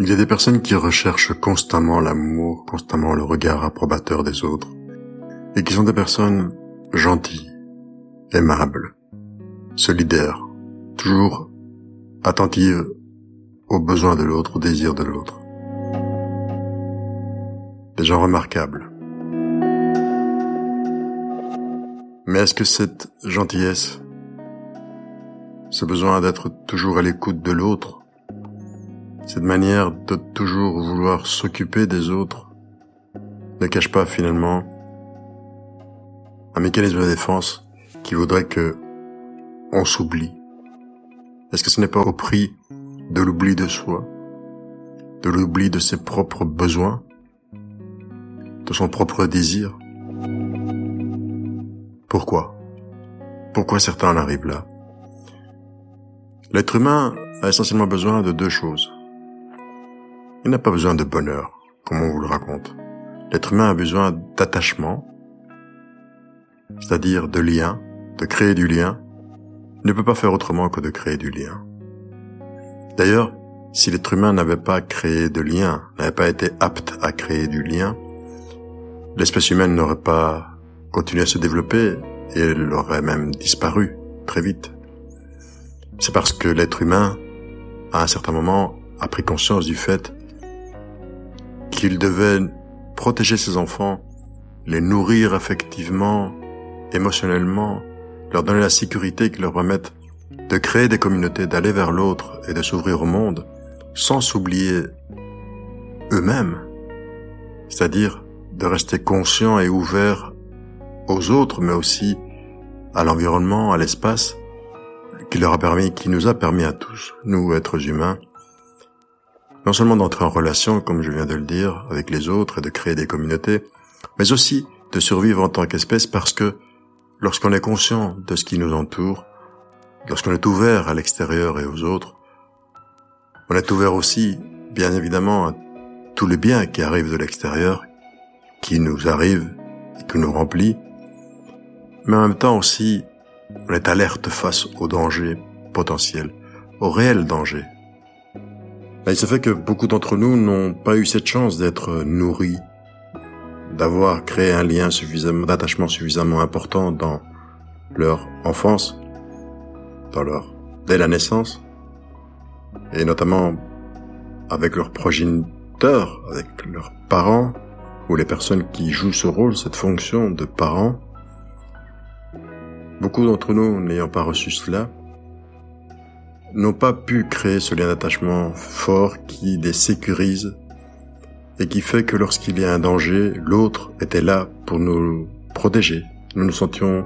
Il y a des personnes qui recherchent constamment l'amour, constamment le regard approbateur des autres, et qui sont des personnes gentilles, aimables, solidaires, toujours attentives aux besoins de l'autre, aux désirs de l'autre. Des gens remarquables. Mais est-ce que cette gentillesse, ce besoin d'être toujours à l'écoute de l'autre, cette manière de toujours vouloir s'occuper des autres, ne cache pas finalement un mécanisme de défense qui voudrait que on s'oublie. Est-ce que ce n'est pas au prix de l'oubli de soi, de l'oubli de ses propres besoins, de son propre désir? Pourquoi? Pourquoi certains en arrivent là? L'être humain a essentiellement besoin de deux choses. Il n'a pas besoin de bonheur, comme on vous le raconte. L'être humain a besoin d'attachement, c'est-à-dire de lien, de créer du lien, ne peut pas faire autrement que de créer du lien. D'ailleurs, si l'être humain n'avait pas créé de lien, n'avait pas été apte à créer du lien, l'espèce humaine n'aurait pas continué à se développer et elle aurait même disparu très vite. C'est parce que l'être humain, à un certain moment, a pris conscience du fait qu'il devait protéger ses enfants, les nourrir effectivement, émotionnellement, leur donner la sécurité qui leur permette de créer des communautés, d'aller vers l'autre et de s'ouvrir au monde, sans s'oublier eux-mêmes, c'est-à-dire de rester conscients et ouverts aux autres, mais aussi à l'environnement, à l'espace, qui leur a permis, qui nous a permis à tous, nous, êtres humains, non seulement d'entrer en relation, comme je viens de le dire, avec les autres et de créer des communautés, mais aussi de survivre en tant qu'espèce parce que lorsqu'on est conscient de ce qui nous entoure, lorsqu'on est ouvert à l'extérieur et aux autres, on est ouvert aussi, bien évidemment, à tous les biens qui arrivent de l'extérieur, qui nous arrivent et qui nous remplit, mais en même temps aussi, on est alerte face aux dangers potentiels, aux réels dangers. Il se fait que beaucoup d'entre nous n'ont pas eu cette chance d'être nourris d'avoir créé un lien suffisamment, d'attachement suffisamment important dans leur enfance, dans leur, dès la naissance, et notamment avec leurs progéniteurs, avec leurs parents, ou les personnes qui jouent ce rôle, cette fonction de parents. Beaucoup d'entre nous, n'ayant pas reçu cela, n'ont pas pu créer ce lien d'attachement fort qui les sécurise et qui fait que lorsqu'il y a un danger, l'autre était là pour nous protéger. Nous nous sentions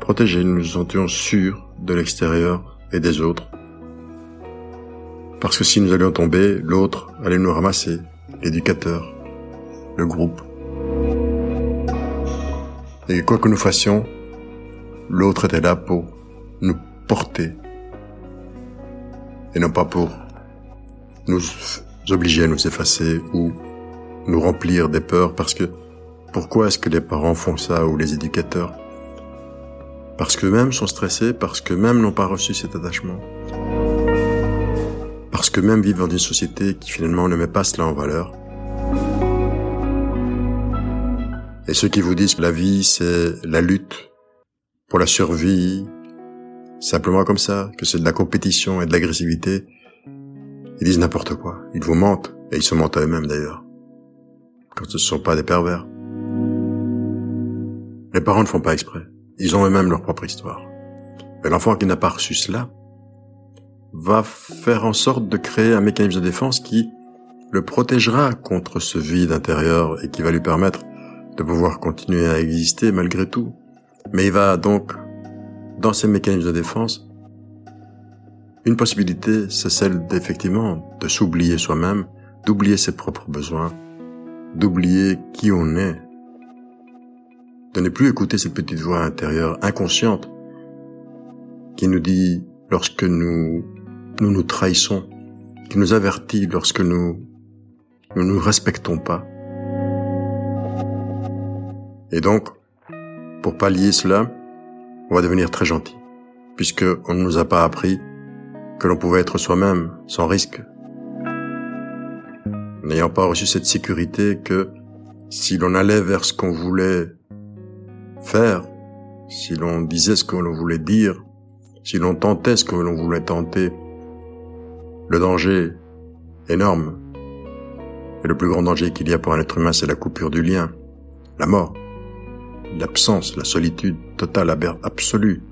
protégés, nous nous sentions sûrs de l'extérieur et des autres. Parce que si nous allions tomber, l'autre allait nous ramasser, l'éducateur, le groupe. Et quoi que nous fassions, l'autre était là pour nous porter et non pas pour nous obliger à nous effacer ou nous remplir des peurs parce que pourquoi est-ce que les parents font ça ou les éducateurs? Parce qu'eux-mêmes sont stressés, parce qu'eux-mêmes n'ont pas reçu cet attachement. Parce qu'eux-mêmes vivent dans une société qui finalement ne met pas cela en valeur. Et ceux qui vous disent que la vie c'est la lutte pour la survie, simplement comme ça, que c'est de la compétition et de l'agressivité, ils disent n'importe quoi. Ils vous mentent. Et ils se mentent à eux-mêmes d'ailleurs. Quand ce ne sont pas des pervers. Les parents ne font pas exprès. Ils ont eux-mêmes leur propre histoire. Mais l'enfant qui n'a pas reçu cela va faire en sorte de créer un mécanisme de défense qui le protégera contre ce vide intérieur et qui va lui permettre de pouvoir continuer à exister malgré tout. Mais il va donc, dans ces mécanismes de défense, une possibilité, c'est celle d'effectivement de s'oublier soi-même, d'oublier ses propres besoins, d'oublier qui on est, de ne plus écouter cette petite voix intérieure inconsciente qui nous dit lorsque nous nous, nous trahissons, qui nous avertit lorsque nous ne nous, nous respectons pas. Et donc, pour pallier cela, on va devenir très gentil, puisque on ne nous a pas appris que l'on pouvait être soi-même sans risque. n'ayant pas reçu cette sécurité que si l'on allait vers ce qu'on voulait faire, si l'on disait ce que l'on voulait dire, si l'on tentait ce que l'on voulait tenter, le danger énorme, et le plus grand danger qu'il y a pour un être humain, c'est la coupure du lien, la mort, l'absence, la solitude totale, absolue.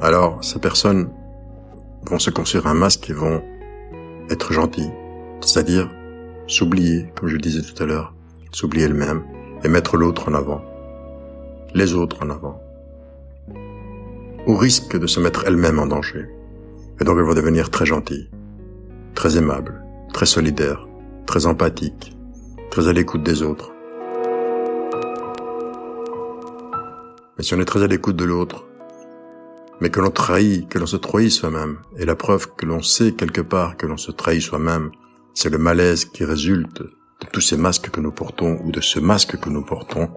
Alors, ces personnes vont se construire un masque et vont être gentils, c'est-à-dire s'oublier, comme je disais tout à l'heure, s'oublier elles-mêmes et mettre l'autre en avant, les autres en avant, au risque de se mettre elles-mêmes en danger. Et donc elles vont devenir très gentilles, très aimables, très solidaires, très empathiques, très à l'écoute des autres. Mais si on est très à l'écoute de l'autre, mais que l'on trahit, que l'on se trahit soi-même, et la preuve que l'on sait quelque part que l'on se trahit soi-même, c'est le malaise qui résulte de tous ces masques que nous portons ou de ce masque que nous portons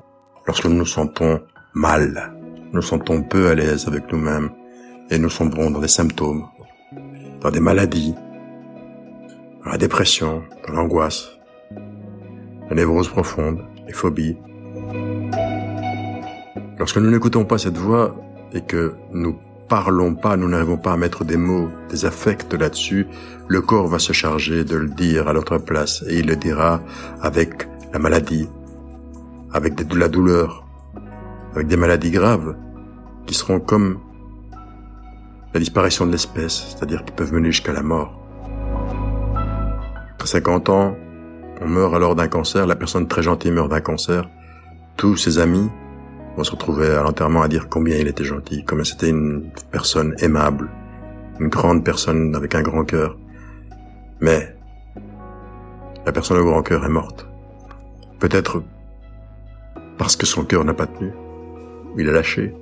lorsque nous nous sentons mal, nous sentons peu à l'aise avec nous-mêmes et nous sombrons dans des symptômes, dans des maladies, dans la dépression, dans l'angoisse, la névrose profonde, les phobies. Lorsque nous n'écoutons pas cette voix et que nous parlons pas, nous n'arrivons pas à mettre des mots, des affects là-dessus, le corps va se charger de le dire à notre place et il le dira avec la maladie, avec de la douleur, avec des maladies graves qui seront comme la disparition de l'espèce, c'est-à-dire qui peuvent mener jusqu'à la mort. À 50 ans, on meurt alors d'un cancer, la personne très gentille meurt d'un cancer, tous ses amis on se retrouvait à l'enterrement à dire combien il était gentil, combien c'était une personne aimable, une grande personne avec un grand cœur. Mais la personne au grand cœur est morte. Peut-être parce que son cœur n'a pas tenu, il a lâché.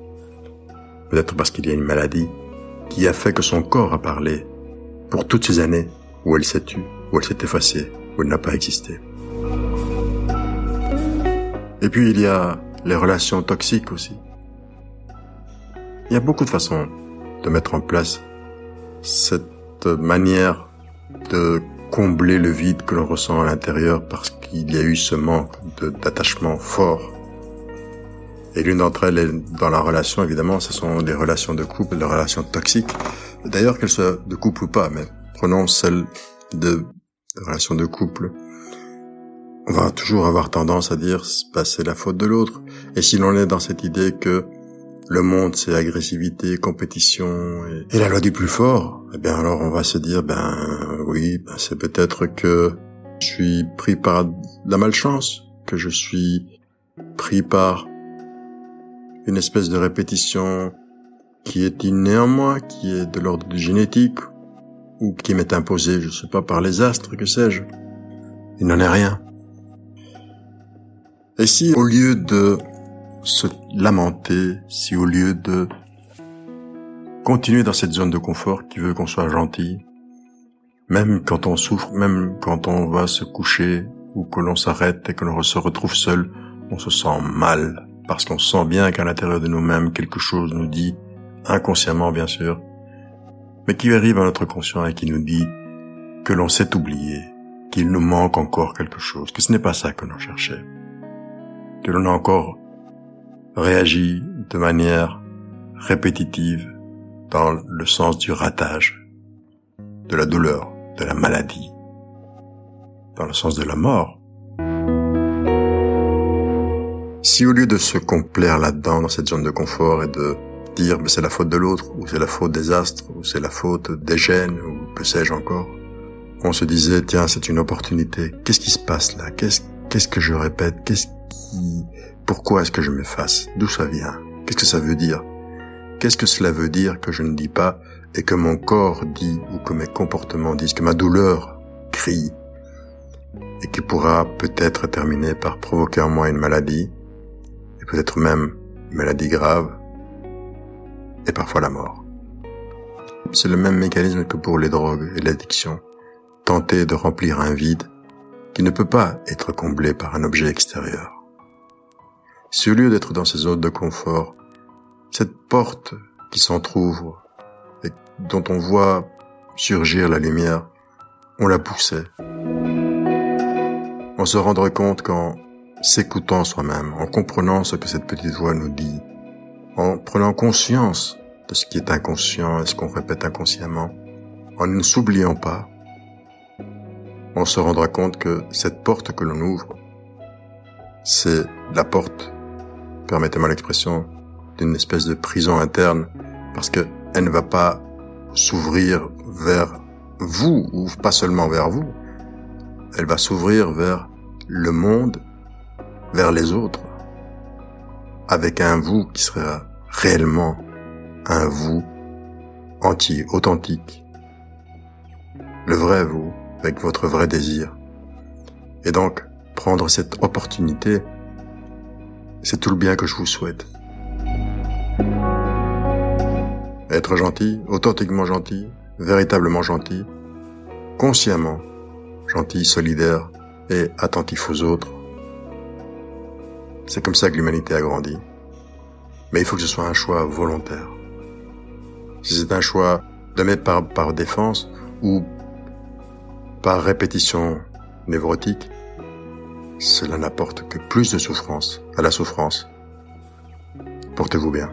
Peut-être parce qu'il y a une maladie qui a fait que son corps a parlé pour toutes ces années où elle s'est tue, où elle s'est effacée, où elle n'a pas existé. Et puis il y a les relations toxiques aussi. Il y a beaucoup de façons de mettre en place cette manière de combler le vide que l'on ressent à l'intérieur parce qu'il y a eu ce manque d'attachement fort. Et l'une d'entre elles est dans la relation, évidemment, ce sont les relations de couple, les relations toxiques. D'ailleurs, qu'elles soient de couple ou pas, mais prenons celle de relations de couple on va toujours avoir tendance à dire bah, c'est la faute de l'autre. Et si l'on est dans cette idée que le monde c'est agressivité, compétition et, la loi du plus fort, eh bien alors on va se dire ben oui, ben, c'est peut-être que je suis pris par la malchance, que je suis pris par une espèce de répétition qui est innée en moi, qui est de l'ordre du génétique, ou qui m'est imposée, je sais pas, par les astres, que sais-je. Il n'en est rien. Et si au lieu de se lamenter, si au lieu de continuer dans cette zone de confort qui veut qu'on soit gentil, même quand on souffre, même quand on va se coucher ou que l'on s'arrête et que l'on se retrouve seul, on se sent mal parce qu'on sent bien qu'à l'intérieur de nous-mêmes quelque chose nous dit, inconsciemment bien sûr, mais qui arrive à notre conscient et qui nous dit que l'on s'est oublié, qu'il nous manque encore quelque chose, que ce n'est pas ça que l'on cherchait que l'on a encore réagi de manière répétitive dans le sens du ratage, de la douleur, de la maladie, dans le sens de la mort. Si au lieu de se complaire là-dedans, dans cette zone de confort et de dire mais c'est la faute de l'autre, ou c'est la faute des astres, ou c'est la faute des gènes, ou que sais-je encore, on se disait tiens c'est une opportunité, qu'est-ce qui se passe là, qu'est-ce que je répète, pourquoi est-ce que je m'efface D'où ça vient? Qu'est-ce que ça veut dire? Qu'est-ce que cela veut dire que je ne dis pas et que mon corps dit ou que mes comportements disent, que ma douleur crie et qui pourra peut-être terminer par provoquer en moi une maladie et peut-être même une maladie grave et parfois la mort? C'est le même mécanisme que pour les drogues et l'addiction. Tenter de remplir un vide qui ne peut pas être comblé par un objet extérieur. Au lieu d'être dans ces zones de confort, cette porte qui s'entr'ouvre et dont on voit surgir la lumière, on la poussait. On se rendrait compte qu'en s'écoutant soi-même, en comprenant ce que cette petite voix nous dit, en prenant conscience de ce qui est inconscient et ce qu'on répète inconsciemment, en ne s'oubliant pas, on se rendra compte que cette porte que l'on ouvre, c'est la porte, permettez-moi l'expression, d'une espèce de prison interne, parce qu'elle ne va pas s'ouvrir vers vous, ou pas seulement vers vous, elle va s'ouvrir vers le monde, vers les autres, avec un vous qui sera réellement un vous entier, authentique, le vrai vous, avec votre vrai désir. Et donc, prendre cette opportunité, c'est tout le bien que je vous souhaite. Être gentil, authentiquement gentil, véritablement gentil, consciemment gentil, solidaire et attentif aux autres. C'est comme ça que l'humanité a grandi. Mais il faut que ce soit un choix volontaire. Si c'est un choix de par, par défense ou par répétition névrotique, cela n'apporte que plus de souffrance à la souffrance. Portez-vous bien.